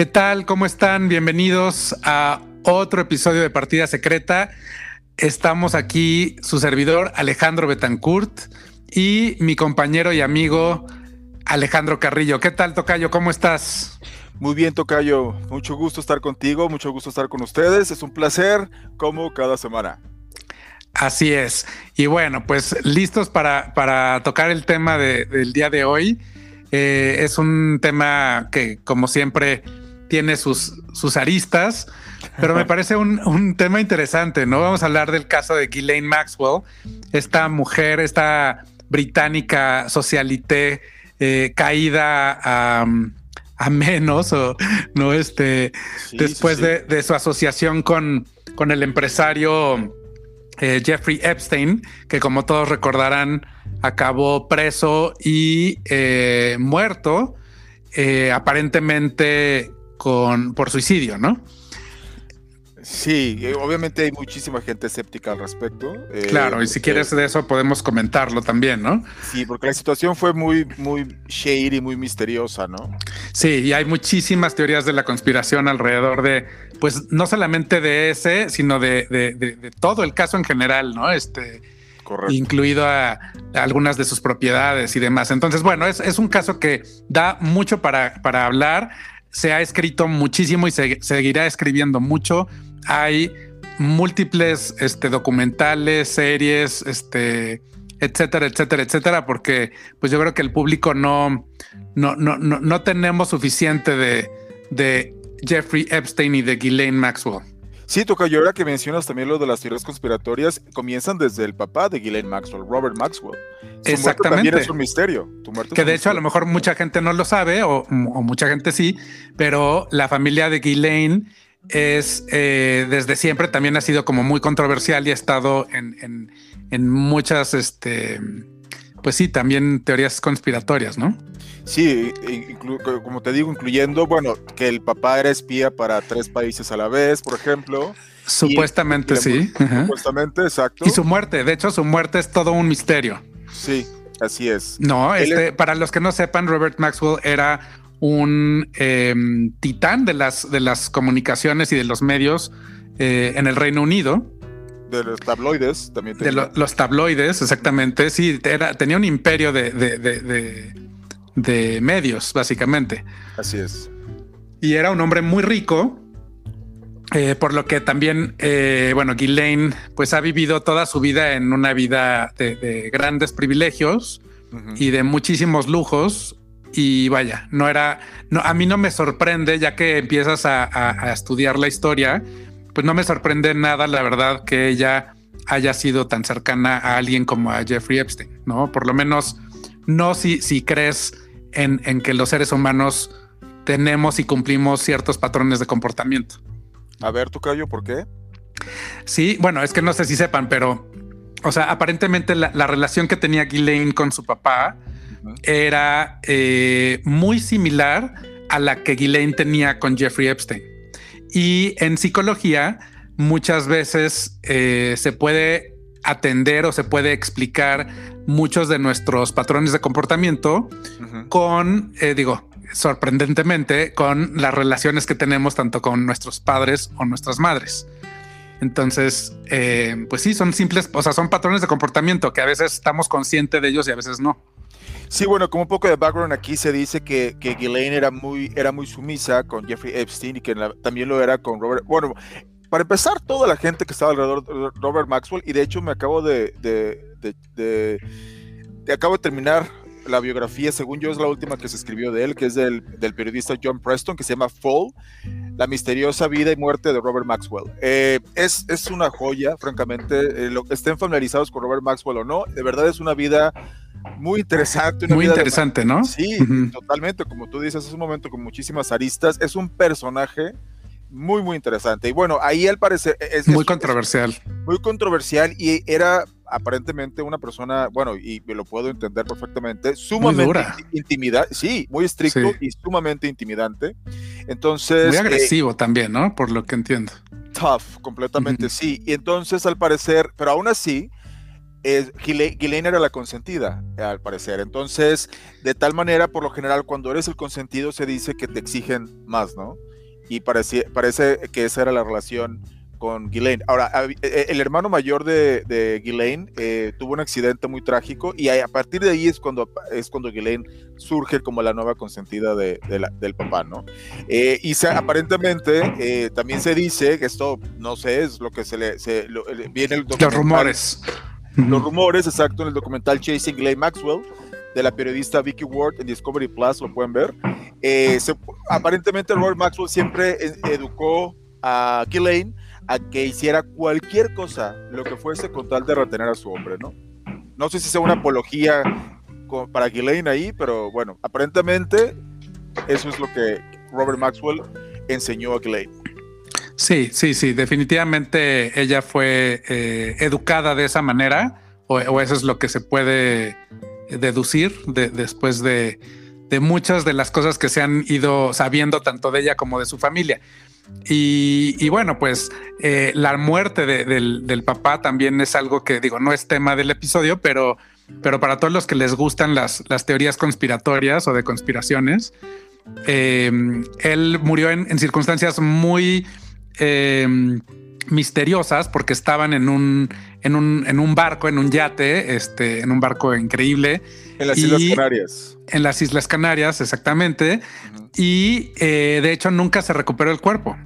¿Qué tal? ¿Cómo están? Bienvenidos a otro episodio de Partida Secreta. Estamos aquí, su servidor Alejandro Betancourt y mi compañero y amigo Alejandro Carrillo. ¿Qué tal, Tocayo? ¿Cómo estás? Muy bien, Tocayo. Mucho gusto estar contigo, mucho gusto estar con ustedes. Es un placer, como cada semana. Así es. Y bueno, pues listos para, para tocar el tema del día de hoy. Eh, es un tema que, como siempre, tiene sus, sus aristas, pero me parece un, tema interesante, ¿no? Vamos a hablar del caso de Ghislaine Maxwell, esta mujer, esta británica socialité eh, caída a, menos, o no, este, después De, su asociación con, con el empresario eh, Jeffrey Epstein, que como todos recordarán, acabó preso y eh, muerto, eh, aparentemente con, por suicidio, ¿no? Sí, obviamente hay muchísima gente escéptica al respecto. claro, y si quieres de eso podemos comentarlo también, ¿no? Sí, porque la situación fue muy, muy shady, muy misteriosa, ¿no? Sí, y hay muchísimas teorías de la conspiración alrededor de pues no solamente de ese, sino de, todo el caso en general, ¿no? Este, incluido a, algunas de sus propiedades y demás. Entonces, bueno, es, un caso que da mucho para, para hablar. Se ha escrito muchísimo y se seguirá escribiendo mucho. Hay múltiples este, documentales, series, este, etcétera, etcétera, etcétera, porque pues yo creo que el público no, no, no, no, no tenemos suficiente de, de Jeffrey Epstein y de Ghislaine Maxwell. Sí, toca yo ahora que mencionas también lo de las teorías conspiratorias, comienzan desde el papá de Ghislaine Maxwell, Robert Maxwell. Exactamente. también es un misterio. que de hecho a lo mejor mucha gente no lo sabe o, mucha gente sí, pero la familia de Ghislaine es eh, desde siempre también ha sido como muy controversial y ha estado en, en muchas, este, pues sí, también teorías conspiratorias, ¿no? Sí, como te digo, incluyendo, bueno, que el papá era espía para tres países a la vez, por ejemplo. Supuestamente, sí. Supuestamente, exacto. Y su muerte, de hecho, su muerte es todo un misterio. Sí, así es. No, este, para los que no sepan, Robert Maxwell era un em, titán de las, de las comunicaciones y de los medios eh, en el Reino Unido de los tabloides también. De los tabloides, exactamente. Sí, era, tenía un imperio de, de, medios, básicamente. Así es. Y era un hombre muy rico, eh, por lo que también, eh, bueno, Ghislaine pues ha vivido toda su vida en una vida de, grandes privilegios y de muchísimos lujos. Y vaya, no era, no, a mí no me sorprende ya que empiezas a estudiar la historia, pues no me sorprende nada, la verdad, que ella haya sido tan cercana a alguien como a Jeffrey Epstein, ¿no? Por lo menos no si, si crees en, en que los seres humanos tenemos y cumplimos ciertos patrones de comportamiento. A ver, tu callo, ¿por qué? Sí, bueno, es que no sé si sepan, pero, o sea, aparentemente la, relación que tenía Ghislaine con su papá era eh, muy similar a la que Ghislaine tenía con Jeffrey Epstein. Y en psicología muchas veces eh, se puede atender o se puede explicar muchos de nuestros patrones de comportamiento con, eh, digo, sorprendentemente, con las relaciones que tenemos tanto con nuestros padres o nuestras madres. Entonces, eh, pues sí, son simples, o sea, son patrones de comportamiento que a veces estamos conscientes de ellos y a veces no. Sí, bueno, como un poco de background aquí se dice que, que Ghislaine era muy, era muy sumisa con Jeffrey Epstein y que también lo era con Robert. Bueno, para empezar, toda la gente que estaba alrededor de Robert Maxwell, y de hecho me acabo de, de, de, acabo de terminar la biografía, según yo es la última que se escribió de él, que es del, del periodista John Preston, que se llama Fall, la misteriosa vida y muerte de Robert Maxwell. Eh, es, es una joya, francamente, eh, lo, estén familiarizados con Robert Maxwell o no, de verdad es una vida muy interesante. muy interesante, ¿no? Sí, totalmente. Como tú dices, es un momento con muchísimas aristas. Es un personaje muy, muy interesante. Y bueno, ahí al parecer es muy controversial. muy controversial y era aparentemente una persona, bueno, y lo puedo entender perfectamente, sumamente intimidante, sí, muy estricto y sumamente intimidante. Entonces. Muy eh, agresivo también, ¿no? Por lo que entiendo. Tough, completamente, sí. Y entonces, al parecer, pero aún así, es, Ghislaine era la consentida, al parecer. Entonces, de tal manera, por lo general, cuando eres el consentido, se dice que te exigen más, ¿no? Y parece, parece que esa era la relación con Ghislaine. Ahora, e, e, el hermano mayor de, de Ghislaine eh, tuvo un accidente muy trágico y a partir de ahí es cuando, es cuando Ghislaine surge como la nueva consentida de, del papá, ¿no? Eh, y aparentemente eh, también se dice, que esto no sé, es lo que se le viene el Los rumores. Los rumores, exacto, en el documental Chasing Ghislaine Maxwell de la periodista Vicky Ward en Discovery Plus, lo pueden ver. aparentemente Robert Maxwell siempre educó a Ghislaine a que hiciera cualquier cosa, lo que fuese, con tal de retener a su hombre, ¿no? No sé si sea una apología para Ghislaine ahí, pero bueno, aparentemente eso es lo que Robert Maxwell enseñó a Ghislaine. Sí, sí, sí, definitivamente ella fue eh, educada de esa manera, o, eso es lo que se puede deducir después de, de muchas de las cosas que se han ido sabiendo tanto de ella como de su familia. Y, bueno, pues eh, la muerte del, papá también es algo que digo, no es tema del episodio, pero, pero para todos los que les gustan las, teorías conspiratorias o de conspiraciones, eh, él murió en, circunstancias muy eh, misteriosas porque estaban en un, en un, en un barco, en un yate, este, en un barco increíble. En las Islas Canarias. En las Islas Canarias, exactamente. Y de hecho nunca se recuperó el cuerpo.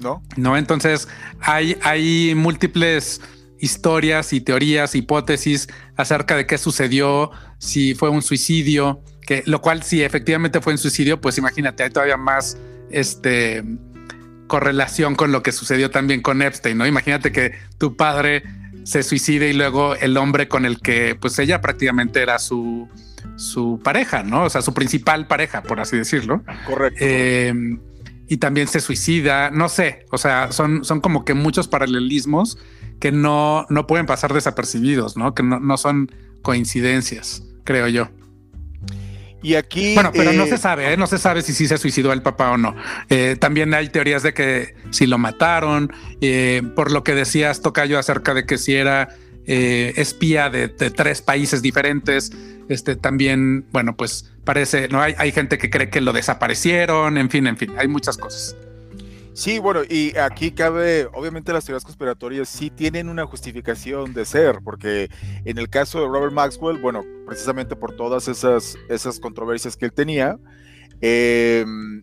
¿no? No, entonces hay, hay múltiples historias y teorías, hipótesis acerca de qué sucedió, si fue un suicidio, que lo cual si efectivamente fue un suicidio, pues imagínate, hay todavía más este correlación con lo que sucedió también con Epstein, ¿no? Imagínate que tu padre se suicide y luego el hombre con el que pues ella prácticamente era su su pareja, ¿no? O sea, su principal pareja, por así decirlo. Correcto. Eh, y también se suicida, no sé, o sea, son, son como que muchos paralelismos que no, no pueden pasar desapercibidos, ¿no? Que no, son coincidencias, creo yo. Y aquí. Bueno, pero no eh, se sabe, ¿eh? no se sabe si sí se suicidó el papá o no. Eh, también hay teorías de que si lo mataron, por lo que decías, Tocayo, acerca de que si era espía de, de, tres países diferentes. Este también, bueno, pues parece, no hay, hay gente que cree que lo desaparecieron, en fin, en fin, hay muchas cosas. Sí, bueno, y aquí cabe, obviamente las teorías conspiratorias sí tienen una justificación de ser, porque en el caso de Robert Maxwell, bueno, precisamente por todas esas, esas controversias que él tenía, em,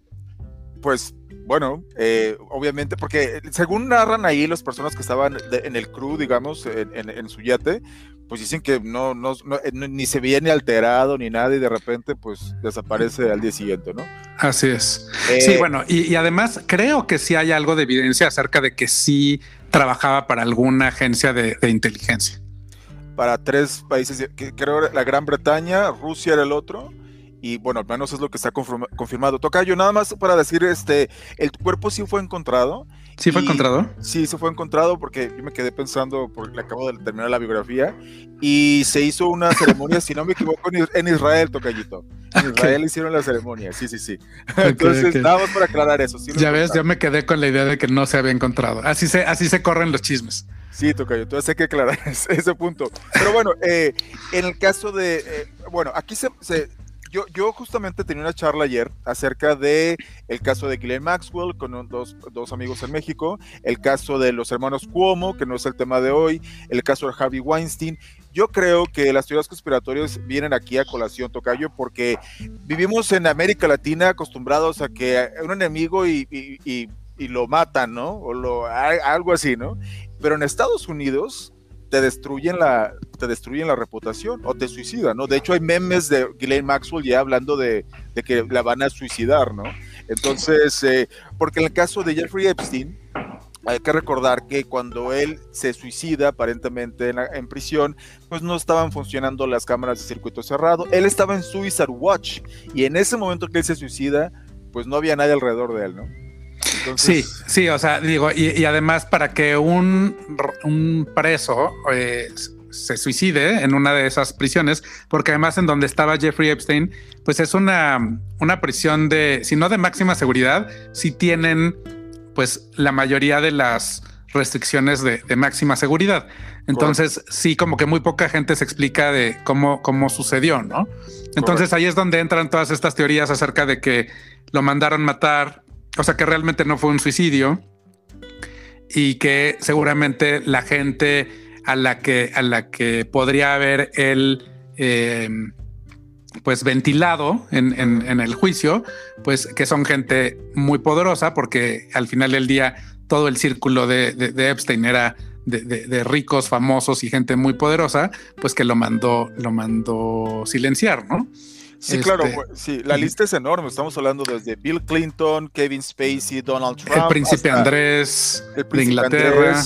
pues bueno, eh, obviamente, porque según narran ahí las personas que estaban en el crew, digamos, en, en, su yate, pues dicen que no, no, eh, ni se veía ni alterado ni nada y de repente pues desaparece al día siguiente, ¿no? Así es. sí, eh, bueno, y, además creo que sí hay algo de evidencia acerca de que sí trabajaba para alguna agencia de, inteligencia. Para tres países, que creo la Gran Bretaña, Rusia era el otro, y bueno, al menos es lo que está confirmado. Toca yo nada más para decir, este, el cuerpo sí fue encontrado ¿Sí fue encontrado? Sí, se fue encontrado porque yo me quedé pensando, porque acabo de terminar la biografía, y se hizo una ceremonia, si no me equivoco, en Israel, Tocayito. En Israel hicieron la ceremonia, sí, sí, sí. Entonces, nada más para aclarar eso. ya ves, yo me quedé con la idea de que no se había encontrado. Así se, así se corren los chismes. Sí, Tocayo, entonces hay que aclarar ese, punto. Pero bueno, eh, en el caso de, eh, bueno, aquí se, se yo, justamente tenía una charla ayer acerca de el caso de Glenn Maxwell con dos, dos, amigos en México, el caso de los hermanos Cuomo, que no es el tema de hoy, el caso de Harvey Weinstein. Yo creo que las teorías conspiratorias vienen aquí a colación, Tocayo, porque vivimos en América Latina acostumbrados a que un enemigo y, y, y, lo matan, ¿no? O lo, algo así, ¿no? Pero en Estados Unidos te destruyen la, te destruyen la reputación o te suicidan, ¿no? De hecho, hay memes de Ghislaine Maxwell ya hablando de, que la van a suicidar, ¿no? Entonces, eh, porque en el caso de Jeffrey Epstein, hay que recordar que cuando él se suicida aparentemente en, en, prisión, pues no estaban funcionando las cámaras de circuito cerrado. Él estaba en Suicide Watch y en ese momento que él se suicida, pues no había nadie alrededor de él, ¿no? Sí, sí, o sea, digo, y, además para que un, un preso eh, se suicide en una de esas prisiones, porque además en donde estaba Jeffrey Epstein, pues es una, una prisión de, si no de máxima seguridad, si tienen pues la mayoría de las restricciones de, máxima seguridad. Entonces, sí, como que muy poca gente se explica de cómo, cómo sucedió, ¿no? Entonces ahí es donde entran todas estas teorías acerca de que lo mandaron matar, o sea, que realmente no fue un suicidio y que seguramente la gente a la que, a la que podría haber él eh, pues ventilado en, el juicio, pues que son gente muy poderosa, porque al final del día todo el círculo de, Epstein era de, ricos, famosos y gente muy poderosa, pues que lo mandó, lo mandó silenciar, ¿no? Sí, claro, este, sí, la lista es enorme. Estamos hablando desde Bill Clinton, Kevin Spacey, Donald Trump. El príncipe Andrés de Inglaterra.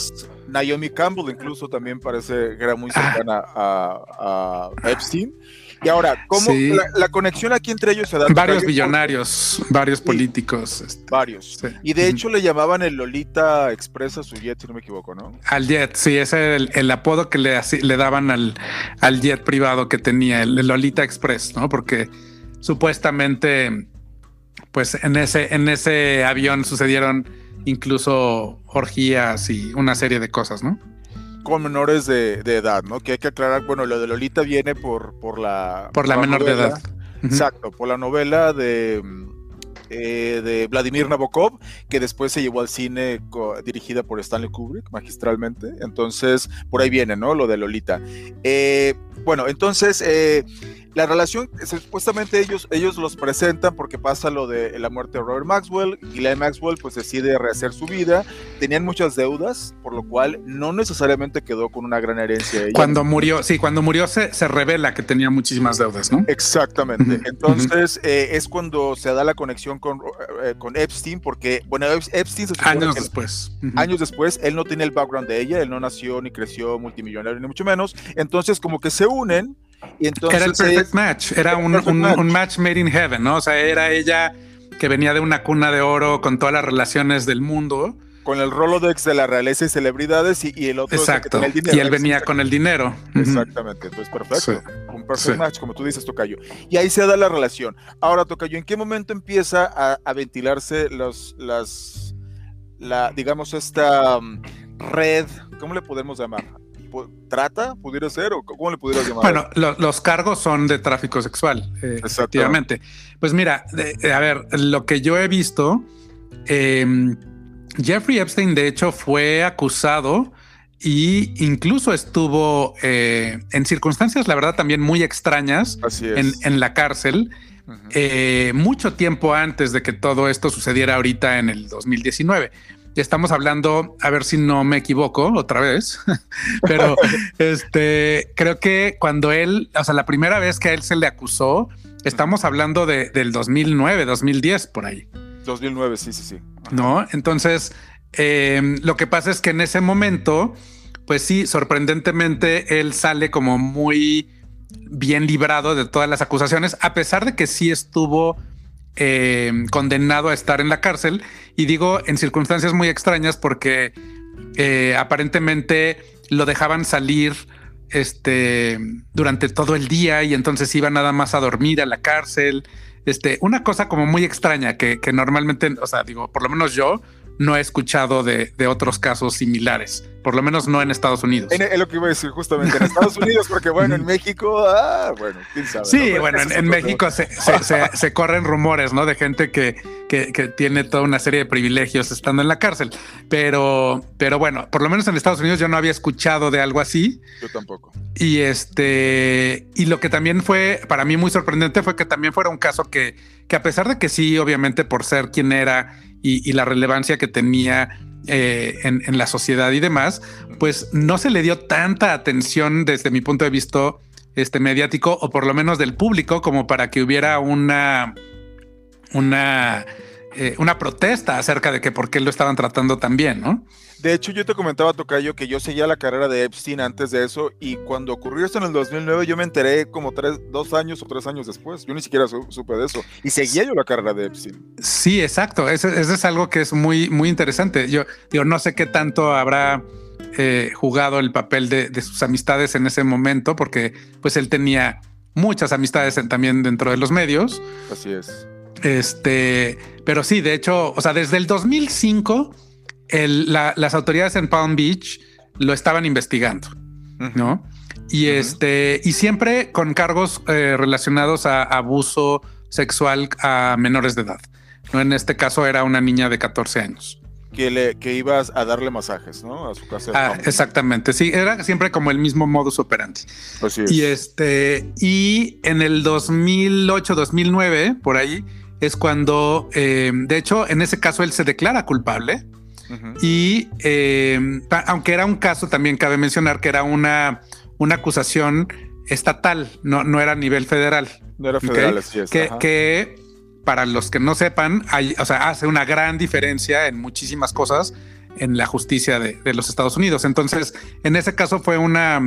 Naomi Campbell incluso también parece que era muy ah. cercana a, Epstein. Y ahora, ¿cómo la, conexión aquí entre ellos se da? Varios billonarios, varios políticos. Este, varios. Y de hecho le llamaban el Lolita Express a su jet, si no me equivoco, ¿no? Al jet, sí, ese es el, apodo que le, le daban al, al, jet privado que tenía, el, Lolita Express, ¿no? Porque supuestamente, pues en ese, en ese avión sucedieron incluso orgías y una serie de cosas, ¿no? Con menores de, edad, ¿no? Que hay que aclarar, bueno, lo de Lolita viene por, por la... Por la menor de edad. Exacto, por la novela de, eh, de Vladimir Nabokov, que después se llevó al cine dirigida por Stanley Kubrick magistralmente. Entonces, por ahí viene, ¿no? Lo de Lolita. Eh, bueno, entonces, eh, la relación, supuestamente ellos, ellos los presentan porque pasa lo de la muerte de Robert Maxwell. y la Maxwell pues decide rehacer su vida. Tenían muchas deudas, por lo cual no necesariamente quedó con una gran herencia. Cuando murió, sí, cuando murió se, se revela que tenía muchísimas deudas, ¿no? Exactamente. Entonces eh, es cuando se da la conexión con, eh, con Epstein, porque, bueno, Epstein se Años después. Años después, él no tiene el background de ella, él no nació ni creció multimillonario, ni mucho menos. Entonces como que se unen era el perfect match, era un, match. made in heaven, ¿no? O sea, era ella que venía de una cuna de oro con todas las relaciones del mundo. Con el Rolodex de la realeza y celebridades y, el otro Exacto. el dinero. Y él venía con el dinero. Exactamente, entonces perfecto. Un perfect match, como tú dices, Tocayo. Y ahí se da la relación. Ahora, Tocayo, ¿en qué momento empieza a, ventilarse los, las, la, digamos, esta mm, red, ¿cómo le podemos llamar? Trata, pudiera ser, o cómo le pudieras llamar. Bueno, los cargos son de tráfico sexual, eh, efectivamente. Pues mira, a ver, lo que yo he visto, em, Jeffrey Epstein, de hecho, fue acusado y incluso estuvo eh, en circunstancias, la verdad, también muy extrañas en, la cárcel. Eh, mucho tiempo antes de que todo esto sucediera ahorita en el 2019 estamos hablando, a ver si no me equivoco otra vez, pero este creo que cuando él, o sea, la primera vez que a él se le acusó, estamos hablando de, del 2009, 2010 por ahí. 2009, sí, sí, sí. No, entonces em, lo que pasa es que en ese momento, pues sí, sorprendentemente él sale como muy bien librado de todas las acusaciones, a pesar de que sí estuvo eh, condenado a estar en la cárcel y digo en circunstancias muy extrañas porque eh, aparentemente lo dejaban salir este durante todo el día y entonces iba nada más a dormir a la cárcel. Este, una cosa como muy extraña que, que normalmente, o sea, digo, por lo menos yo no he escuchado de, otros casos similares, por lo menos no en Estados Unidos. Es lo que iba a decir justamente en Estados Unidos, porque bueno, en México, ah, bueno, quién sabe. Sí, bueno, en, México se, corren rumores, ¿no? De gente que, que, tiene toda una serie de privilegios estando en la cárcel, pero, pero bueno, por lo menos en Estados Unidos yo no había escuchado de algo así. Yo tampoco. Y este, y lo que también fue para mí muy sorprendente fue que también fuera un caso que, que a pesar de que sí, obviamente por ser quien era y, la relevancia que tenía eh, en, la sociedad y demás, pues no se le dio tanta atención desde mi punto de vista este mediático o por lo menos del público como para que hubiera una una eh, una protesta acerca de que por qué lo estaban tratando tan bien, ¿no? De hecho, yo te comentaba, Tocayo, que yo seguía la carrera de Epstein antes de eso y cuando ocurrió esto en el 2009 yo me enteré como tres, dos años o tres años después. Yo ni siquiera supe de eso y seguía yo la carrera de Epstein. Sí, exacto. Eso, es algo que es muy, muy interesante. Yo digo, no sé qué tanto habrá eh, jugado el papel de, sus amistades en ese momento porque pues él tenía muchas amistades también dentro de los medios. Así es. Este, pero sí, de hecho, o sea, desde el 2005 las autoridades en Palm Beach lo estaban investigando, ¿no? Y este, y siempre con cargos eh, relacionados a abuso sexual a menores de edad. ¿no? En este caso era una niña de 14 años. Que, le, que ibas a darle masajes, ¿no? A su casa. Ah, exactamente. Sí, era siempre como el mismo modus operandi. Y este, y en el 2008, 2009, por ahí, es cuando, eh, de hecho, en ese caso él se declara culpable. Y eh, aunque era un caso, también cabe mencionar que era una, una acusación estatal, no, no era a nivel federal. No era federal, así es. Que, para los que no sepan, hay, o sea, hace una gran diferencia en muchísimas cosas en la justicia de, los Estados Unidos. Entonces, en ese caso fue una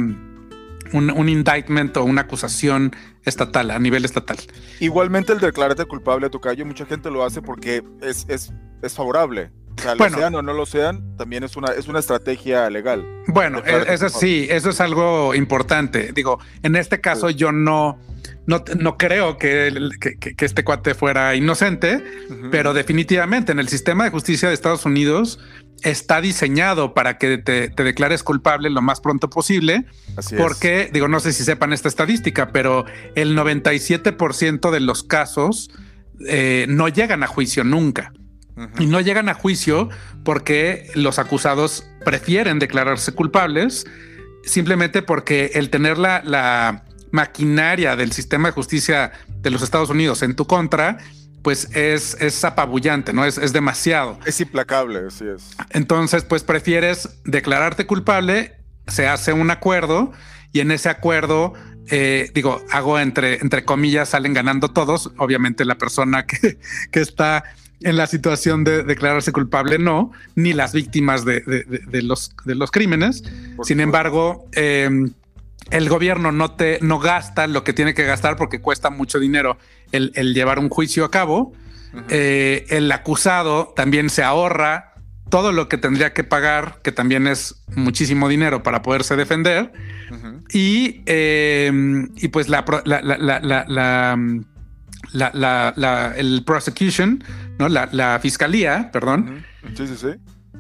un, indictment o una acusación estatal, a nivel estatal. Igualmente el declararte culpable a tu calle, mucha gente lo hace porque es, es, es favorable. O sea, lo sean o no lo sean, también es una, es una estrategia legal. Bueno, e, eso sí, eso es algo importante. Digo, en este caso yo no, no, no creo que, que, este cuate fuera inocente, pero definitivamente en el sistema de justicia de Estados Unidos está diseñado para que te, declares culpable lo más pronto posible. porque, digo, no sé si sepan esta estadística, pero el 97% de los casos eh, no llegan a juicio nunca. Y no llegan a juicio porque los acusados prefieren declararse culpables, simplemente porque el tener la, la maquinaria del sistema de justicia de los Estados Unidos en tu contra, pues es, es apabullante, ¿no? Es, es demasiado. Es implacable, así es. Entonces, pues prefieres declararte culpable, se hace un acuerdo y en ese acuerdo, eh, digo, hago entre, entre comillas, salen ganando todos. Obviamente la persona que, que está en la situación de declararse culpable no, ni las víctimas de, de, los, de los crímenes. Sin embargo, eh, el gobierno no te no gasta lo que tiene que gastar porque cuesta mucho dinero el, llevar un juicio a cabo. Eh, el acusado también se ahorra todo lo que tendría que pagar, que también es muchísimo dinero para poderse defender. y, em, y, pues la, la, el prosecution, ¿no? La, fiscalía, perdón. Sí, sí, sí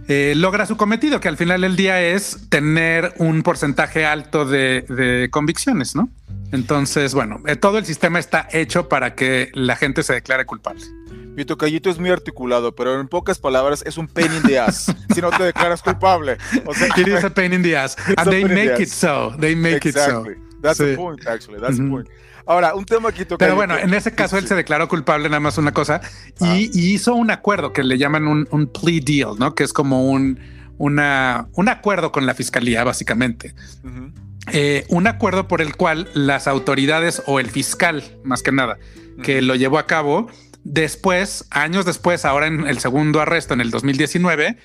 eh, logra su cometido, que al final del día es tener un porcentaje alto de, convicciones, ¿no? Entonces, bueno, eh, todo el sistema está hecho para que la gente se declare culpable. Mi tocallito es muy articulado, pero en pocas palabras es un pain in the ass. si no te declaras culpable. O sea, it is a pain in the ass. And they make it so. They make it so. That's the point, actually. That's the point. Ahora, un tema aquí Pero bueno, en ese caso él se declaró culpable, nada más una cosa, y, ah. hizo un acuerdo que le llaman un, un, plea deal, ¿no? Que es como un, una, un acuerdo con la fiscalía, básicamente. Eh, un acuerdo por el cual las autoridades o el fiscal, más que nada, que lo llevó a cabo, después, años después, ahora en el segundo arresto, en el 2019,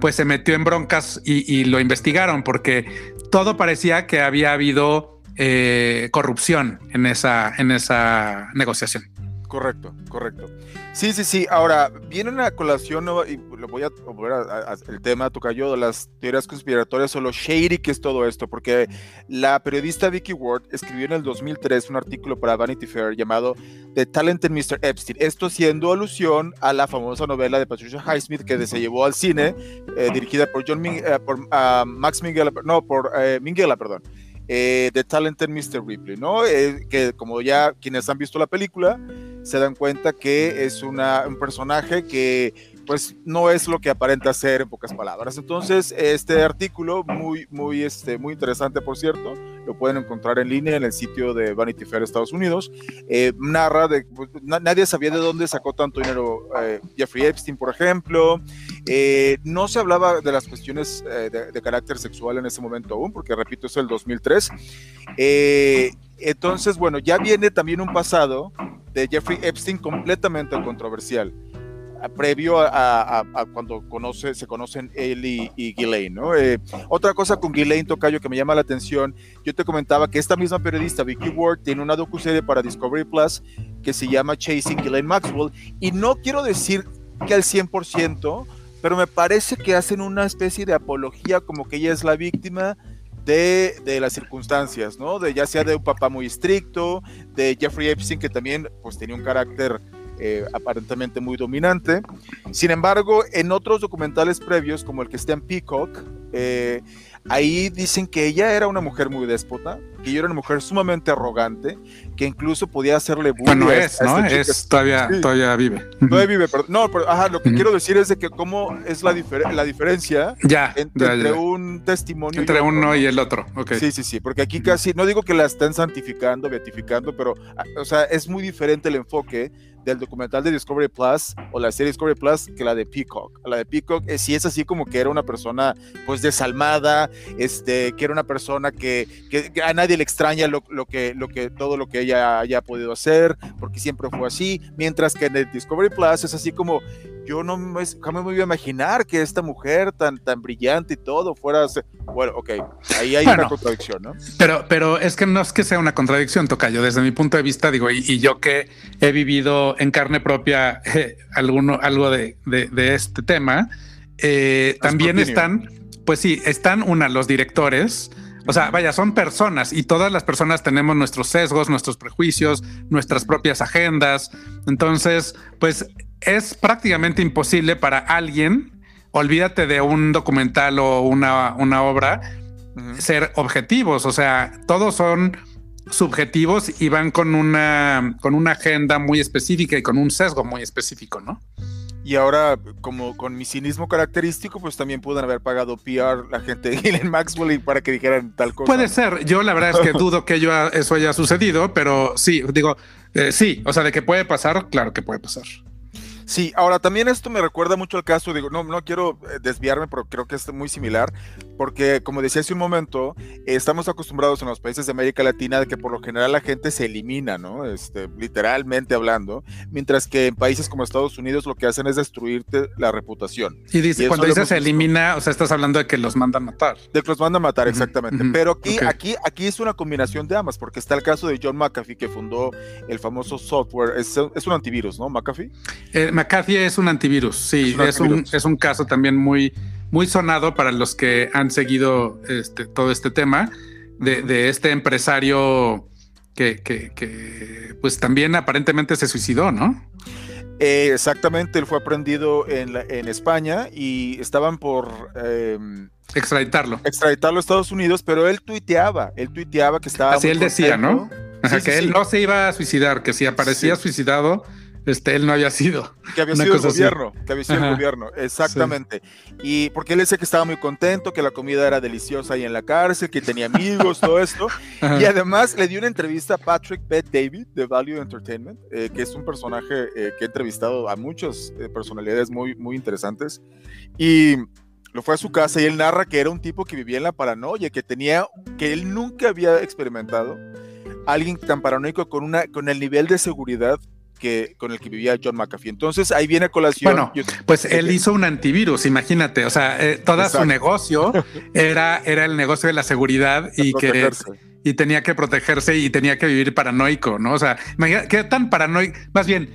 pues se metió en broncas y, y, lo investigaron porque todo parecía que había habido eh, corrupción en esa, en esa negociación. Correcto, correcto. Sí, sí, sí. Ahora, viene una colación y lo voy a volver al tema, Tocayo, de las teorías conspiratorias o lo shady que es todo esto, porque la periodista Vicky Ward escribió en el 2003 un artículo para Vanity Fair llamado The Talented Mr. Epstein. Esto siendo alusión a la famosa novela de Patricia Highsmith que se llevó al cine, eh, dirigida por John eh, por Max Minghella, no, por Minghella, perdón eh, The Talented Mr. Ripley, ¿no? Eh, que como ya quienes han visto la película se dan cuenta que es una, un personaje que pues no es lo que aparenta ser en pocas palabras. Entonces, este artículo, muy, muy, este, muy interesante, por cierto, lo pueden encontrar en línea en el sitio de Vanity Fair Estados Unidos. Eh, narra de, pues, nadie sabía de dónde sacó tanto dinero eh, Jeffrey Epstein, por ejemplo. Eh, no se hablaba de las cuestiones de, carácter sexual en ese momento aún, porque repito, es el 2003. entonces, bueno, ya viene también un pasado de Jeffrey Epstein completamente controversial previo a, cuando se conocen él y, y ¿no? Eh, otra cosa con Ghislaine Tocayo que me llama la atención, yo te comentaba que esta misma periodista, Vicky Ward, tiene una docuserie para Discovery Plus que se llama Chasing Ghislaine Maxwell, y no quiero decir que al 100%, pero me parece que hacen una especie de apología como que ella es la víctima de, de, las circunstancias, ¿no? De ya sea de un papá muy estricto, de Jeffrey Epstein que también pues tenía un carácter eh, aparentemente muy dominante. Sin embargo, en otros documentales previos, como el que está en Peacock, eh, Ahí dicen que ella era una mujer muy déspota, que ella era una mujer sumamente arrogante, que incluso podía hacerle bullying. Bueno, es, ¿no? Es, todavía, todavía vive. Todavía vive, pero no, pero ajá, lo que quiero decir es de que cómo es la, la diferencia ya, entre, un testimonio entre uno y el otro. Okay. Sí, sí, sí, porque aquí casi, no digo que la estén santificando, beatificando, pero, ah, o sea, es muy diferente el enfoque del documental de Discovery Plus o la serie Discovery Plus que la de Peacock. La de Peacock eh, sí es así como que era una persona pues desalmada, este, que era una persona que, que, a nadie le extraña lo, lo, que, lo que, todo lo que ella haya podido hacer, porque siempre fue así, mientras que en el Discovery Plus es así como yo no me, jamás me iba a imaginar que esta mujer tan, tan brillante y todo fuera... Bueno, ok, ahí hay una contradicción, ¿no? Pero, pero es que no es que sea una contradicción, Tocayo. Desde mi punto de vista, digo, y, yo que he vivido en carne propia eh, alguno, algo de, de, este tema, eh, también están, pues sí, están una, los directores, o sea, vaya, son personas y todas las personas tenemos nuestros sesgos, nuestros prejuicios, nuestras propias agendas. Entonces, pues es prácticamente imposible para alguien, olvídate de un documental o una, una obra, ser objetivos. O sea, todos son subjetivos y van con una, con una agenda muy específica y con un sesgo muy específico, ¿no? Y ahora, como con mi cinismo característico, pues también pueden haber pagado PR la gente de Gillen Maxwell para que dijeran tal cosa. Puede ser. Yo la verdad es que dudo que eso haya sucedido, pero sí, digo, eh, sí, o sea, de que puede pasar, claro que puede pasar. Sí, ahora también esto me recuerda mucho al caso, digo, no, no quiero eh, desviarme, pero creo que es muy similar, porque como decía hace un momento, estamos acostumbrados en los países de América Latina de que por lo general la gente se elimina, ¿no? Este, literalmente hablando, mientras que en países como Estados Unidos lo que hacen es destruirte la reputación. Y dice, cuando dices se elimina, o sea, estás hablando de que los mandan matar. De que los mandan matar, exactamente. Pero aquí, aquí, aquí es una combinación de ambas, porque está el caso de John McAfee, que fundó el famoso software, es, un antivirus, ¿no? McAfee. Eh, McAfee es un antivirus, sí, es un, es un, caso también muy, muy sonado para los que han seguido este, todo este tema de, este empresario que, pues también aparentemente se suicidó, ¿no? Eh, exactamente, él fue aprendido en, en España y estaban por... Em, extraditarlo. Extraditarlo a Estados Unidos, pero él tuiteaba, él tuiteaba que estaba... Así él decía, ¿no? que él no se iba a suicidar, que si aparecía suicidado este, él no había sido. Que había sido el gobierno, que había sido el gobierno, exactamente. Y porque él decía que estaba muy contento, que la comida era deliciosa ahí en la cárcel, que tenía amigos, todo esto. Y además le dio una entrevista a Patrick Beth David de Value Entertainment, eh, que es un personaje eh, que ha entrevistado a muchas eh, personalidades muy, muy interesantes. Y lo fue a su casa y él narra que era un tipo que vivía en la paranoia, que tenía, que él nunca había experimentado alguien tan paranoico con, una, con el nivel de seguridad con el que vivía John McAfee. Entonces ahí viene a colación. Bueno, pues él hizo un antivirus, imagínate. O sea, eh, todo su negocio era, era el negocio de la seguridad y que y tenía que protegerse y tenía que vivir paranoico, ¿no? O sea, imagínate, ¿qué tan paranoico? Más bien,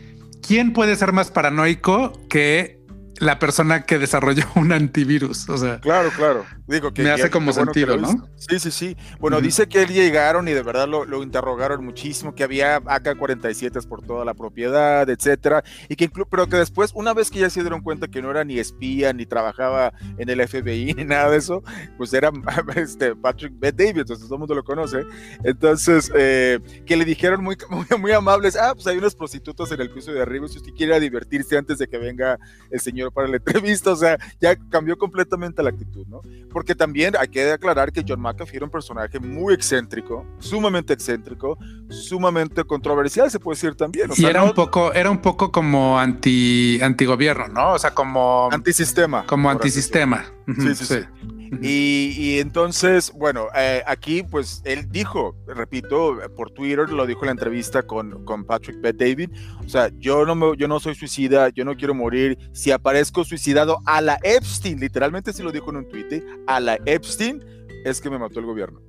¿quién puede ser más paranoico que la persona que desarrolló un antivirus. O sea, claro, claro. Digo que me hace como sentido, ¿no? Sí, sí, sí. Bueno, dice que él llegaron y de verdad lo, lo interrogaron muchísimo, que había AK-47 por toda la propiedad, etcétera, y que pero que después, una vez que ya se dieron cuenta que no era ni espía ni trabajaba en el FBI ni nada de eso, pues era este Patrick B. David, entonces todo el mundo lo conoce. Entonces, eh, que le dijeron muy, muy, muy amables, ah, pues hay unos prostitutos en el piso de arriba, si usted quiere divertirse antes de que venga el señor para la entrevista, o sea, ya cambió completamente la actitud, ¿no? Porque también hay que aclarar que John McAfee era un personaje muy excéntrico, sumamente excéntrico, sumamente controversial, se puede decir también. y era un poco, era un poco como anti, antigobierno, ¿no? O sea, como antisistema. Como antisistema. sí, sí. sí. Y, entonces, bueno, eh, aquí pues él dijo, repito, por Twitter, lo dijo en la entrevista con, con Patrick Bet David, o sea, yo no, me, yo no soy suicida, yo no quiero morir, si aparezco suicidado a la Epstein, literalmente sí lo dijo en un tweet, ¿eh? a la Epstein, es que me mató el gobierno.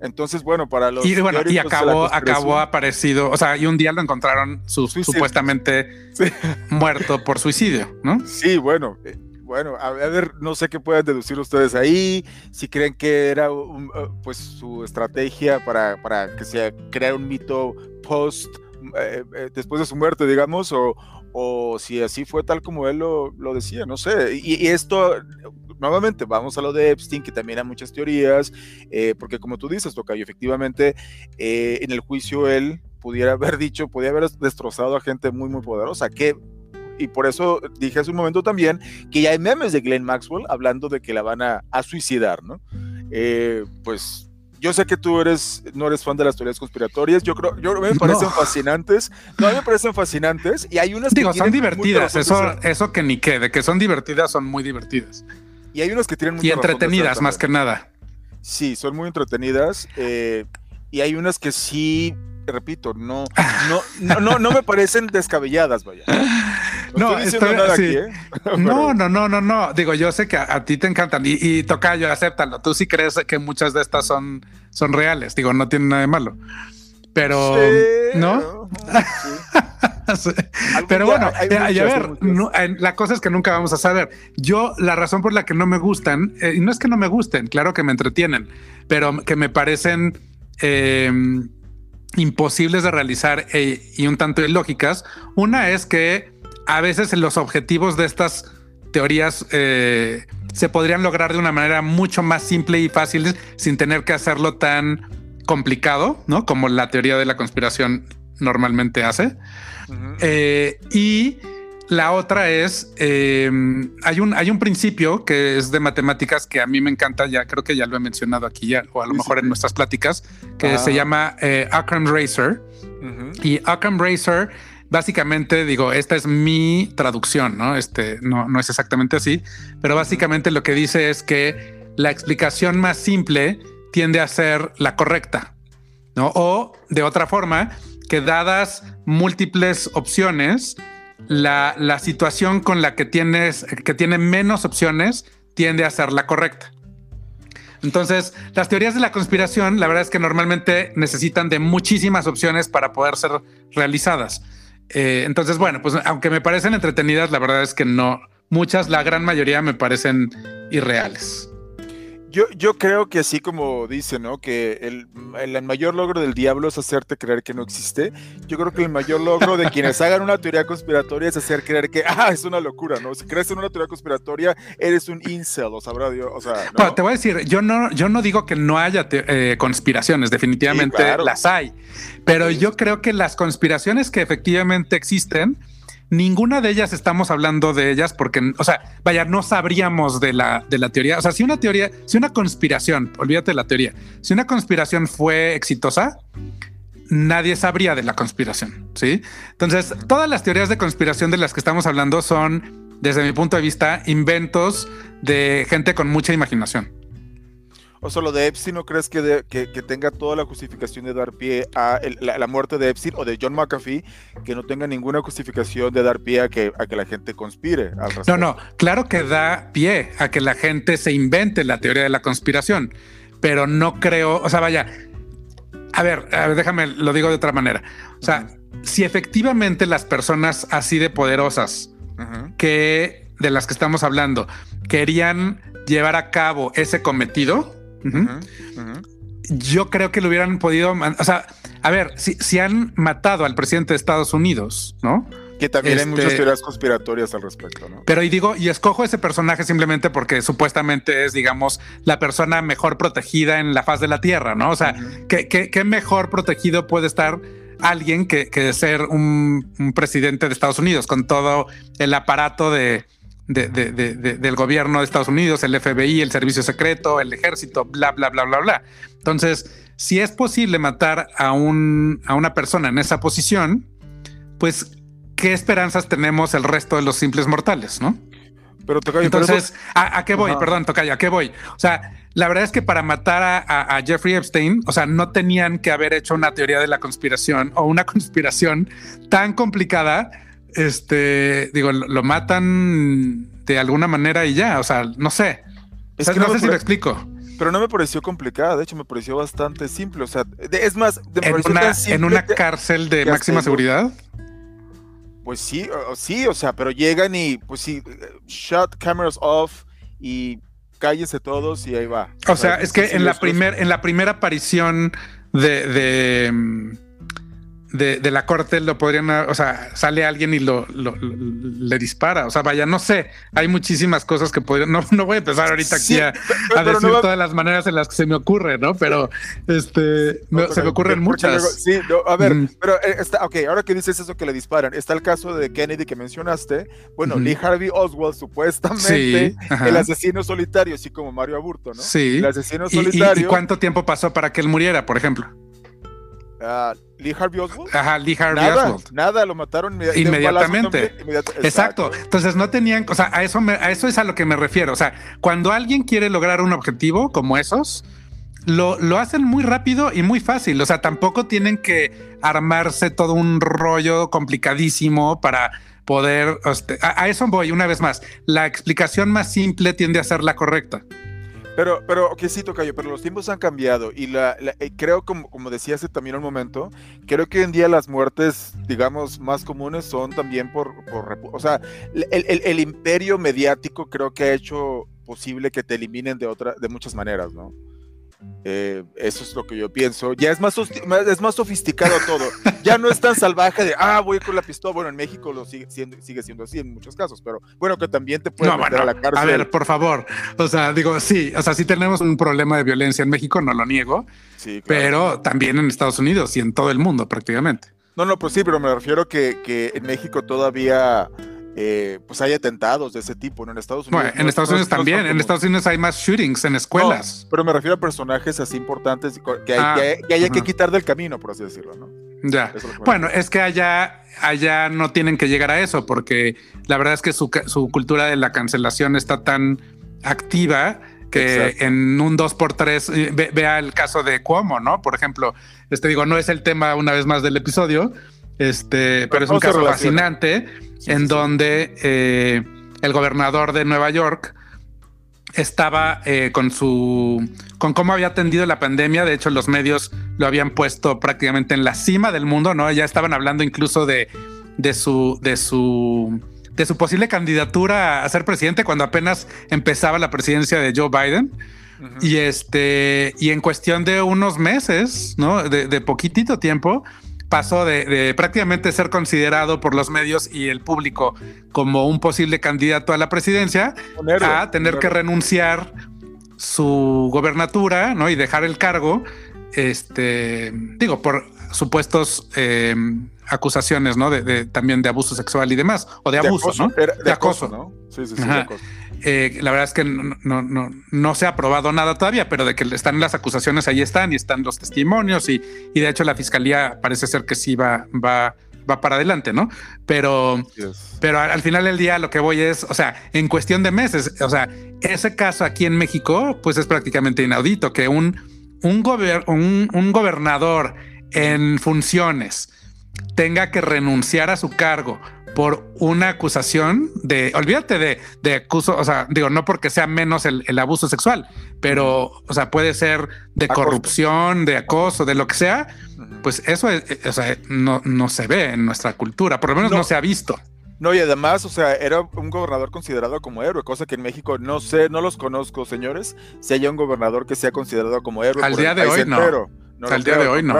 Entonces, bueno, para los. Y bueno, y acabó, acabó aparecido. O sea, y un día lo encontraron supuestamente muerto por suicidio, ¿no? Sí, bueno. Eh, bueno, a ver, no sé qué pueden deducir ustedes ahí, si creen que era uh, pues su estrategia para, para que se crear un mito post eh, eh, después de su muerte, digamos, o, o si así fue tal como él lo, lo decía, no sé. Y, esto, nuevamente, vamos a lo de Epstein, que también hay muchas teorías, eh, porque como tú dices, Tocayo, efectivamente, en el juicio él pudiera haber dicho, podía haber destrozado a gente muy, muy poderosa, que y por eso dije hace un momento también que ya hay memes de Glenn Maxwell hablando de que la van a, a suicidar, ¿no? pues yo sé que tú eres, no eres fan de las teorías conspiratorias. Yo creo, yo me parecen fascinantes. No, a mí me parecen fascinantes. Y hay unas Digo, son divertidas. Eso, eso que ni qué, de que son divertidas, son muy divertidas. Y hay unas que tienen Y entretenidas, más que nada. Sí, son muy entretenidas. Eh, y hay unas que sí, repito, no, no, no, no, me parecen descabelladas, vaya. No, estoy, nada aquí, ¿eh? no, no, no, no, no. Digo, yo sé que a, ti te encantan y, y Tocayo, acéptalo. Tú sí crees que muchas de estas son, son reales. Digo, no tiene nada de malo. Pero, ¿no? Pero bueno, eh, a ver, la cosa es que nunca vamos a saber. Yo, la razón por la que no me gustan, eh, y no es que no me gusten, claro que me entretienen, pero que me parecen imposibles de realizar y un tanto ilógicas. Una es que a veces los objetivos de estas teorías eh, se podrían lograr de una manera mucho más simple y fácil sin tener que hacerlo tan complicado, ¿no? Como la teoría de la conspiración normalmente hace. Eh, y la otra es, eh, hay, un, hay un principio que es de matemáticas que a mí me encanta, ya creo que ya lo he mencionado aquí ya, o a lo mejor en nuestras pláticas, que se llama Occam Racer. Y Occam Racer básicamente digo, esta es mi traducción, ¿no? Este no, no es exactamente así, pero básicamente lo que dice es que la explicación más simple tiende a ser la correcta, ¿no? O de otra forma, que dadas múltiples opciones, la, la situación con la que tienes, que tiene menos opciones, tiende a ser la correcta. Entonces, las teorías de la conspiración, la verdad es que normalmente necesitan de muchísimas opciones para poder ser realizadas. Eh, entonces, bueno, pues aunque me parecen entretenidas, la verdad es que no, muchas, la gran mayoría me parecen irreales. Yo, yo creo que así como dice, ¿no? Que el, el, mayor logro del diablo es hacerte creer que no existe. Yo creo que el mayor logro de quienes hagan una teoría conspiratoria es hacer creer que, ah, es una locura, ¿no? Si crees en una teoría conspiratoria, eres un incel, o sabrá Dios, o sea... ¿no? te voy a decir, yo no, yo no digo que no haya eh, conspiraciones, definitivamente las hay, pero yo creo que las conspiraciones que efectivamente existen ninguna de ellas estamos hablando de ellas porque, o sea, vaya, no sabríamos de la, de la teoría. O sea, si una teoría, si una conspiración, olvídate de la teoría, si una conspiración fue exitosa, nadie sabría de la conspiración, ¿sí? Entonces, todas las teorías de conspiración de las que estamos hablando son, desde mi punto de vista, inventos de gente con mucha imaginación. O solo de Epstein, ¿no crees que, que, tenga toda la justificación de dar pie a la, muerte de Epstein o de John McAfee, que no tenga ninguna justificación de dar pie a que, a que la gente conspire? no, no, claro que da pie a que la gente se invente la teoría de la conspiración, pero no creo, o sea, vaya, a ver, déjame, lo digo de otra manera. O sea, si efectivamente las personas así de poderosas que de las que estamos hablando querían llevar a cabo ese cometido, yo creo que lo hubieran podido, o sea, a ver, si, han matado al presidente de Estados Unidos, ¿no? Que también hay muchas este, teorías conspiratorias al respecto, ¿no? Pero y digo, y escojo ese personaje simplemente porque supuestamente es, digamos, la persona mejor protegida en la faz de la Tierra, ¿no? O sea, ¿qué, mejor protegido puede estar alguien que, que ser un, presidente de Estados Unidos con todo el aparato de, del gobierno de Estados Unidos, el FBI, el servicio secreto, el ejército, bla, bla, bla, bla, bla. Entonces, si es posible matar a, un, a una persona en esa posición, pues, ¿qué esperanzas tenemos el resto de los simples mortales, no? Pero Entonces, ¿a, qué voy? Perdón, Tocayo, ¿a qué voy? O sea, la verdad es que para matar a, a, Jeffrey Epstein, o sea, no tenían que haber hecho una teoría de la conspiración o una conspiración tan complicada este, digo, lo, matan de alguna manera y ya, o sea, no sé. Es que no, sé si lo explico. Pero no me pareció complicada, de hecho me pareció bastante simple, o sea, es más, ¿En, una, cárcel de máxima seguridad. Pues sí, sí, o sea, pero llegan y pues sí, shut cameras off y cállense todos y ahí va. O sea, es que en la, primer, en la primera aparición de, de de, la corte lo podrían, o sea, sale alguien y lo, le dispara. O sea, vaya, no sé, hay muchísimas cosas que podrían, no, no voy a empezar ahorita aquí a, decir todas las maneras en las que se me ocurre, ¿no? Pero este, se me ocurren muchas. sí, a ver, pero eh, está, ok, ahora que dices eso que le disparan, está el caso de Kennedy que mencionaste. Bueno, Lee Harvey Oswald, supuestamente, el asesino solitario, así como Mario Aburto, ¿no? Sí. El asesino solitario. ¿Y, cuánto tiempo pasó para que él muriera, por ejemplo? Uh, Lee Harvey Oswald. Ajá, Lee Harvey nada, Oswald. Nada, lo mataron inmediatamente. Exacto. Entonces no tenían, o sea, a eso, a eso es a lo que me refiero. O sea, cuando alguien quiere lograr un objetivo como esos, lo, lo, hacen muy rápido y muy fácil. O sea, tampoco tienen que armarse todo un rollo complicadísimo para poder. A, a, eso voy una vez más. La explicación más simple tiende a ser la correcta. Pero, pero, ok, sí, Tocayo, pero los tiempos han cambiado y la, eh, creo, como, como decía hace también un momento, creo que hoy en día las muertes, digamos, más comunes son también por, por o sea, el, el, el, imperio mediático creo que ha hecho posible que te eliminen de, otra, de muchas maneras, ¿no? Eh, eso es lo que yo pienso. Ya es más, es más sofisticado todo. Ya no es tan salvaje de, ah, voy con la pistola. Bueno, en México lo sigue siendo, sigue siendo así en muchos casos, pero bueno, que también te puede meter a la cárcel. A ver, por favor. O sea, digo, sí, o sea, sí tenemos un problema de violencia en México, no lo niego, sí, pero también en Estados Unidos y en todo el mundo prácticamente. No, no, pues sí, pero me refiero que, que en México todavía eh, pues hay atentados de ese tipo, ¿no? En Estados Unidos. en Estados Unidos también, en Estados Unidos hay más shootings en escuelas. pero me refiero a personajes así importantes que, hay, ah, que, haya que quitar del camino, por así decirlo, ¿no? Ya. bueno, es que allá, allá no tienen que llegar a eso, porque la verdad es que su, cultura de la cancelación está tan activa que en un 2x3 eh, vea el caso de Cuomo, ¿no? Por ejemplo, este digo, no es el tema una vez más del episodio, este, pero, es un caso fascinante en donde eh, el gobernador de Nueva York estaba eh, con su con cómo había atendido la pandemia. De hecho, los medios lo habían puesto prácticamente en la cima del mundo, ¿no? Ya estaban hablando incluso de, de su de su de su posible candidatura a ser presidente cuando apenas empezaba la presidencia de Joe Biden. Y este, y en cuestión de unos meses, ¿no? De, de poquitito tiempo, pasó de, prácticamente ser considerado por los medios y el público como un posible candidato a la presidencia a tener que renunciar su gobernatura ¿no? y dejar el cargo, este, digo, por supuestos em, acusaciones, ¿no? De, también de abuso sexual y demás, o de, abuso, ¿no? de, acoso, ¿no? Sí, sí, sí, de acoso. Eh, la verdad es que no, no, no, se ha probado nada todavía, pero de que están las acusaciones ahí están y están los testimonios y, y de hecho la fiscalía parece ser que sí va, va, va para adelante, ¿no? Pero, pero al, final del día lo que voy es, o sea, en cuestión de meses, o sea, ese caso aquí en México, pues es prácticamente inaudito que un, un, un, un gobernador en funciones tenga que renunciar a su cargo por una acusación de, olvídate de, de acuso, o sea, digo, no porque sea menos el, abuso sexual, pero, o sea, puede ser de corrupción, de acoso, de lo que sea, pues eso es, o sea, no, no se ve en nuestra cultura, por lo menos no, se ha visto. No, y además, o sea, era un gobernador considerado como héroe, cosa que en México no sé, no los conozco, señores, si haya un gobernador que sea considerado como héroe. Al día de hoy no. Al día de hoy no.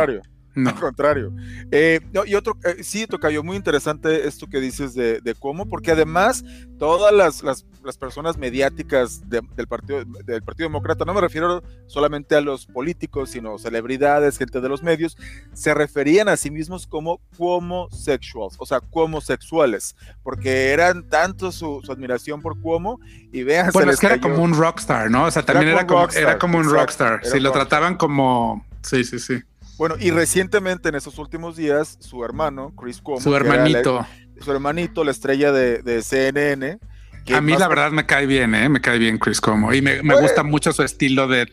Al contrario. Eh, y otro, eh, sí, Tocayo, muy interesante esto que dices de, cómo, porque además todas las, las, personas mediáticas del, partido, del Partido Demócrata, no me refiero solamente a los políticos, sino celebridades, gente de los medios, se referían a sí mismos como homosexuals, o sea, como sexuales, porque eran tanto su, admiración por Cuomo y vean. Bueno, es que era como un rockstar, ¿no? O sea, también era, como, era como un rockstar. Si lo trataban como. Sí, sí, sí. Bueno, y recientemente en esos últimos días, su hermano, Chris Cuomo, su hermanito, su hermanito, la estrella de, CNN. a mí la verdad me cae bien, ¿eh? me cae bien Chris Cuomo y me, pues gusta mucho su estilo de,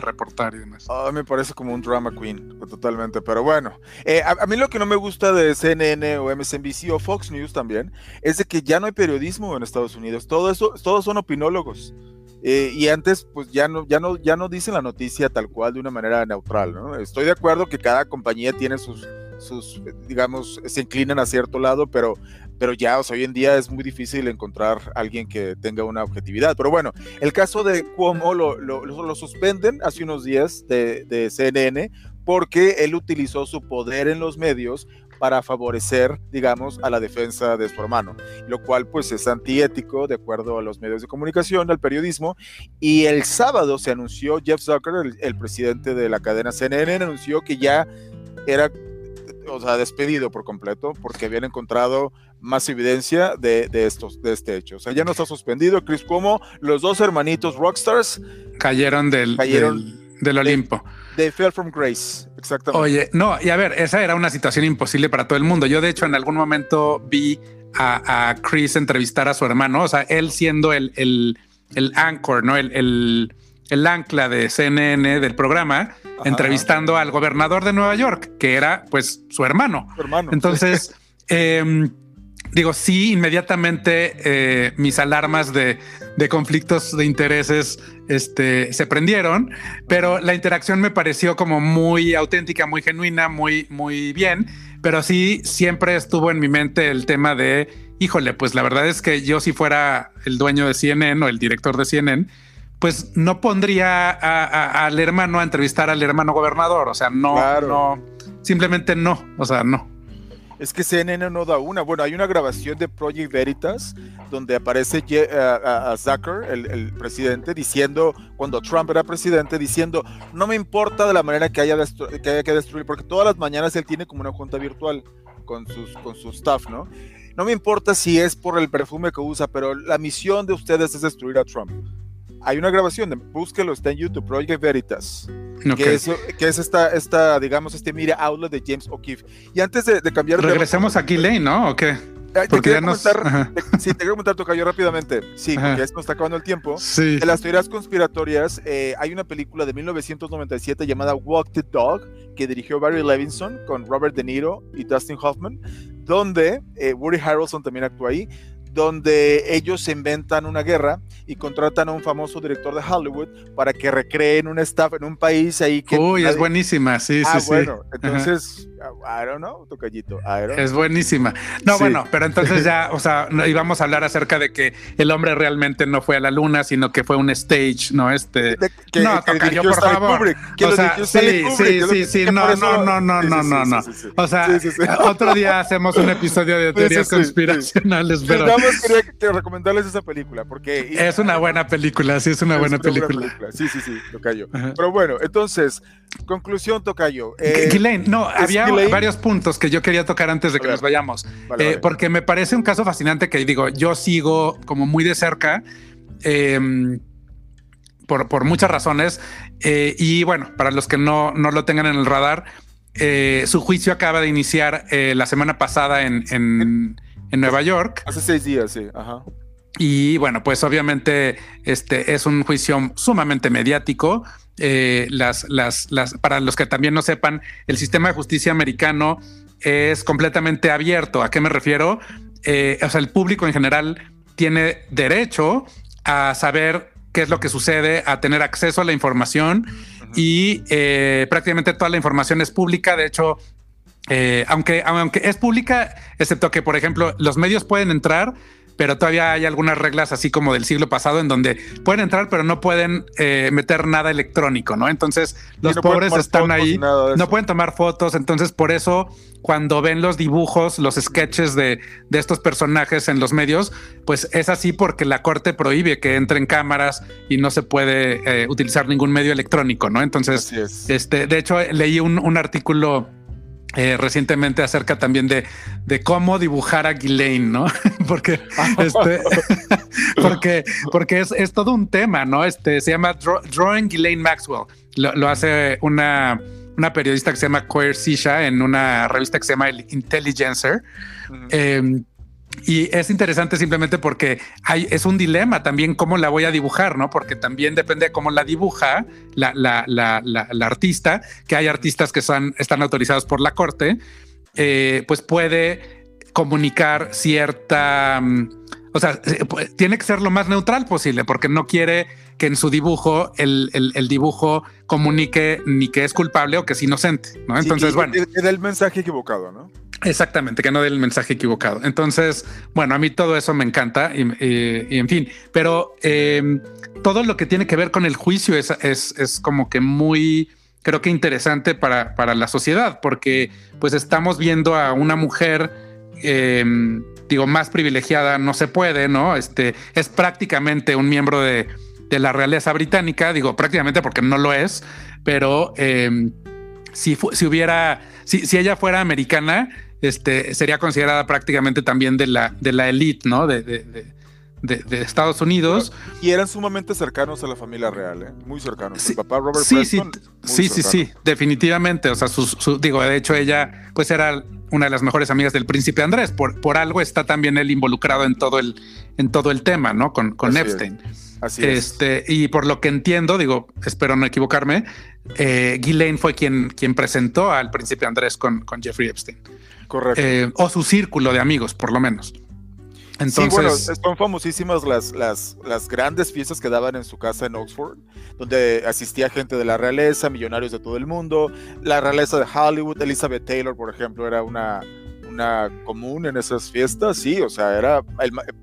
reportar y demás. A mí me parece como un drama queen, totalmente, pero bueno. Eh, a, mí lo que no me gusta de CNN o MSNBC o Fox News también es de que ya no hay periodismo en Estados Unidos. Todo eso, todos son opinólogos. Eh, y antes, pues ya no, ya no, ya no dicen la noticia tal cual de una manera neutral, ¿no? Estoy de acuerdo que cada compañía tiene sus, sus, digamos, se inclinan a cierto lado, pero, pero ya, hoy en día es muy difícil encontrar alguien que tenga una objetividad. Pero bueno, el caso de Cuomo lo, lo, lo suspenden hace unos días de, de CNN porque él utilizó su poder en los medios para favorecer, digamos, a la defensa de su hermano, lo cual pues es antiético de acuerdo a los medios de comunicación, al periodismo. Y el sábado se anunció, Jeff Zucker, el, presidente de la cadena CNN, anunció que ya era o sea, despedido por completo porque habían encontrado más evidencia de, de, estos, de este hecho. O sea, ya no está suspendido. Chris Cuomo, los dos hermanitos rockstars cayeron del, cayeron del, Olimpo. They fell from grace, exactamente. Oye, no, y a ver, esa era una situación imposible para todo el mundo. Yo, de hecho, en algún momento vi a, Chris entrevistar a su hermano, o sea, él siendo el, el, el anchor, ¿no? El, el, el, ancla de CNN del programa, entrevistando al gobernador de Nueva York, que era pues su hermano. Su hermano. Entonces, eh, digo, sí, inmediatamente eh, mis alarmas de, conflictos de intereses este, se prendieron, pero la interacción me pareció como muy auténtica, muy genuina, muy, muy bien, pero sí siempre estuvo en mi mente el tema de, híjole, pues la verdad es que yo si fuera el dueño de CNN o el director de CNN, pues no pondría al hermano a entrevistar al hermano gobernador, o sea, no, no, simplemente no, o sea, no. Es que CNN no da una. Bueno, hay una grabación de Project Veritas donde aparece eh, Zucker, el, presidente, diciendo, cuando Trump era presidente, diciendo, no me importa de la manera que haya, que haya que destruir, porque todas las mañanas él tiene como una junta virtual con, sus, con su staff, ¿no? No me importa si es por el perfume que usa, pero la misión de ustedes es destruir a Trump hay una grabación, búsquelo, está en YouTube, Project Veritas, que, es, que es esta, esta, digamos, este mira outlet de James O'Keefe. Y antes de, cambiar... Regresemos a Lane, ¿no? ¿O qué? Porque ya nos... sí, te quiero comentar, Tocayo, rápidamente. Sí, porque ya se nos está acabando el tiempo. Sí. De las teorías conspiratorias, eh, hay una película de 1997 llamada Walk the Dog, que dirigió Barry Levinson con Robert De Niro y Dustin Hoffman, donde eh, Woody Harrelson también actúa ahí, donde ellos se inventan una guerra y contratan a un famoso director de Hollywood para que recreen un staff en un país ahí que... Uy, es buenísima, sí, ah, sí, bueno, entonces, I don't know, tocallito, Es buenísima. No, bueno, pero entonces ya, o sea, íbamos a hablar acerca de que el hombre realmente no fue a la luna, sino que fue un stage, ¿no? Este... no, tocayo, por favor. O sea, sí, sí, sí, sí, no, no, no, no, no, no, no. O sea, otro día hacemos un episodio de teorías conspiracionales, pero quería recomendarles esa película porque es una buena película, sí, es una, buena, película. Sí, sí, sí, Tocayo. Pero bueno, entonces, conclusión, Tocayo. Eh, no, había varios puntos que yo quería tocar antes de que nos vayamos, eh, porque me parece un caso fascinante que digo, yo sigo como muy de cerca. Em, por, por, muchas razones. Eh, y bueno, para los que no, no lo tengan en el radar, eh, su juicio acaba de iniciar la semana pasada en, en, en Nueva York. Hace seis días, sí. Ajá. Y bueno, pues obviamente este es un juicio sumamente mediático. Eh, las, las, las, para los que también no sepan, el sistema de justicia americano es completamente abierto. ¿A qué me refiero? Eh, o sea, el público en general tiene derecho a saber qué es lo que sucede, a tener acceso a la información y eh, prácticamente toda la información es pública. De hecho, eh, aunque, aunque es pública, excepto que, por ejemplo, los medios pueden entrar, pero todavía hay algunas reglas así como del siglo pasado en donde pueden entrar, pero no pueden eh, meter nada electrónico, ¿no? Entonces los pobres están ahí, no pueden tomar fotos, entonces por eso cuando ven los dibujos, los sketches de, de, estos personajes en los medios, pues es así porque la corte prohíbe que entren cámaras y no se puede eh, utilizar ningún medio electrónico, ¿no? Entonces, este, de hecho, leí un, un artículo eh, recientemente acerca también de, de, cómo dibujar a Ghislaine, ¿no? porque, este, porque, porque es, es, todo un tema, ¿no? Este se llama Drawing Ghislaine Maxwell. Lo, hace una, una, periodista que se llama Queer Sisha en una revista que se llama El Intelligencer. Y es interesante simplemente porque hay, es un dilema también cómo la voy a dibujar, ¿no? Porque también depende de cómo la dibuja la, la, la, la artista, que hay artistas que son, están autorizados por la corte, eh, pues puede comunicar cierta... Mm, o sea, eh, tiene que ser lo más neutral posible porque no quiere que en su dibujo el, el, dibujo comunique ni que es culpable o que es inocente, ¿no? Entonces, bueno. Es el mensaje equivocado, ¿no? Exactamente, que no dé el mensaje equivocado. Entonces, bueno, a mí todo eso me encanta y, en fin, pero em, todo lo que tiene que ver con el juicio es, es, como que muy, creo que interesante para, para, la sociedad, porque pues estamos viendo a una mujer, em, digo, más privilegiada, no se puede, ¿no? Este es prácticamente un miembro de, de la realeza británica, digo, prácticamente porque no lo es, pero em, si, si hubiera, si, si ella fuera americana, este, sería considerada prácticamente también de la, de la elite, ¿no? De, de, Estados Unidos. Y eran sumamente cercanos a la familia real, ¿eh? muy cercanos. Sí, papá Robert sí, sí, sí, sí, sí, definitivamente. O sea, su, digo, de hecho ella pues era una de las mejores amigas del príncipe Andrés. Por, por algo está también él involucrado en todo el, en todo el tema, ¿no? Con, con Epstein. Así este, Y por lo que entiendo, digo, espero no equivocarme, eh, Ghislaine fue quien, quien presentó al príncipe Andrés con, con Jeffrey Epstein. Correcto. Eh, o su círculo de amigos, por lo menos. Entonces, sí, bueno, son famosísimas las, las, las grandes fiestas que daban en su casa en Oxford, donde asistía gente de la realeza, millonarios de todo el mundo, la realeza de Hollywood, Elizabeth Taylor, por ejemplo, era una, una común en esas fiestas, sí, o sea, era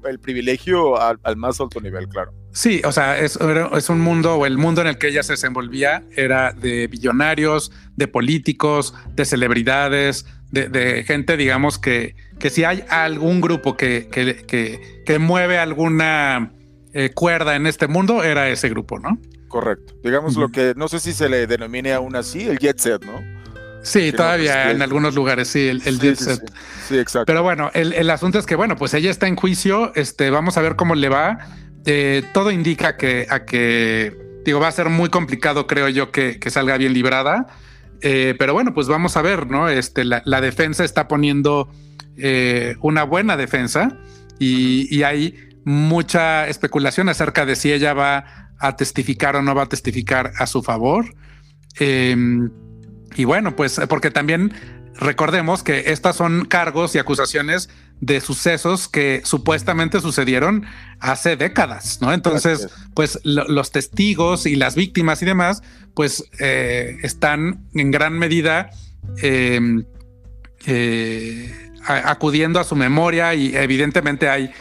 el, privilegio al, más alto nivel, claro. Sí, o sea, es, es, un mundo, o el mundo en el que ella se desenvolvía era de billonarios, de políticos, de celebridades, de, gente, digamos, que, que si hay algún grupo que, que, que, mueve alguna eh, cuerda en este mundo, era ese grupo, ¿no? Correcto. Digamos lo que, no sé si se le denomine aún así, el jet set, ¿no? Sí, todavía en algunos lugares, sí, el, set. Sí, exacto. Pero bueno, el, el, asunto es que, bueno, pues ella está en juicio, este, vamos a ver cómo le va. Eh, todo indica que, a que, digo, va a ser muy complicado, creo yo, que, que salga bien librada. Eh, pero bueno, pues vamos a ver, ¿no? Este, la, defensa está poniendo eh, una buena defensa y, hay mucha especulación acerca de si ella va a testificar o no va a testificar a su favor. Em, y bueno, pues porque también recordemos que estas son cargos y acusaciones de sucesos que supuestamente sucedieron hace décadas, ¿no? Entonces, pues los testigos y las víctimas y demás, pues eh, están en gran medida em, eh, acudiendo a su memoria y evidentemente hay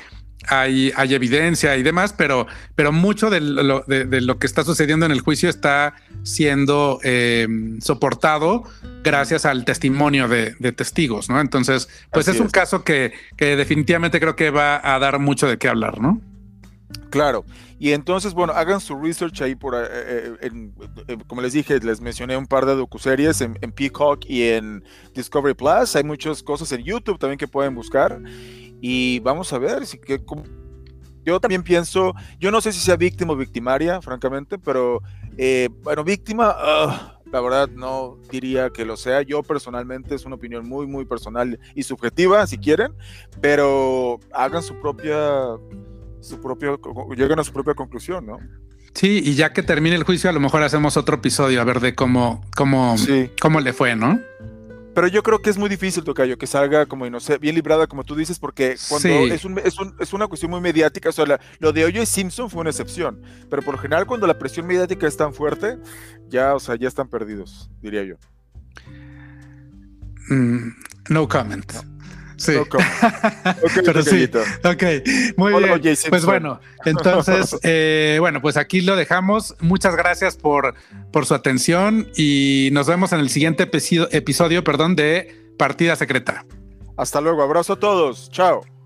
hay, evidencia y demás, pero, pero mucho de lo, de, lo, que está sucediendo en el juicio está siendo em, soportado gracias al testimonio de, testigos, ¿no? Entonces, pues es un caso que, que definitivamente creo que va a dar mucho de qué hablar, ¿no? Claro. Y entonces, bueno, hagan su research ahí por, eh, eh, como les dije, les mencioné un par de docuseries en, en Peacock y en Discovery Plus. Hay muchas cosas en YouTube también que pueden buscar. Y vamos a ver si que yo también pienso, yo no sé si sea víctima o victimaria, francamente, pero eh, bueno, víctima, la verdad no diría que lo sea. Yo personalmente es una opinión muy, muy personal y subjetiva, si quieren, pero hagan su propia, su propio, lleguen a su propia conclusión, ¿no? Sí, y ya que termine el juicio, a lo mejor hacemos otro episodio a ver de cómo, cómo, cómo le fue, ¿no? Pero yo creo que es muy difícil, Tocayo, que salga como, no sé, bien librada, como tú dices, porque cuando es, un, es, un, es, una cuestión muy mediática, o sea, lo de Oyo y Simpson fue una excepción, pero por lo general cuando la presión mediática es tan fuerte, ya, o sea, ya están perdidos, diría yo. Mm, no comment. Sí. Pero sí. Ok, muy bien. Pues bueno, entonces, eh, bueno, pues aquí lo dejamos. Muchas gracias por, por su atención y nos vemos en el siguiente episodio, episodio perdón, de Partida Secreta. Hasta luego. Abrazo a todos. Chao.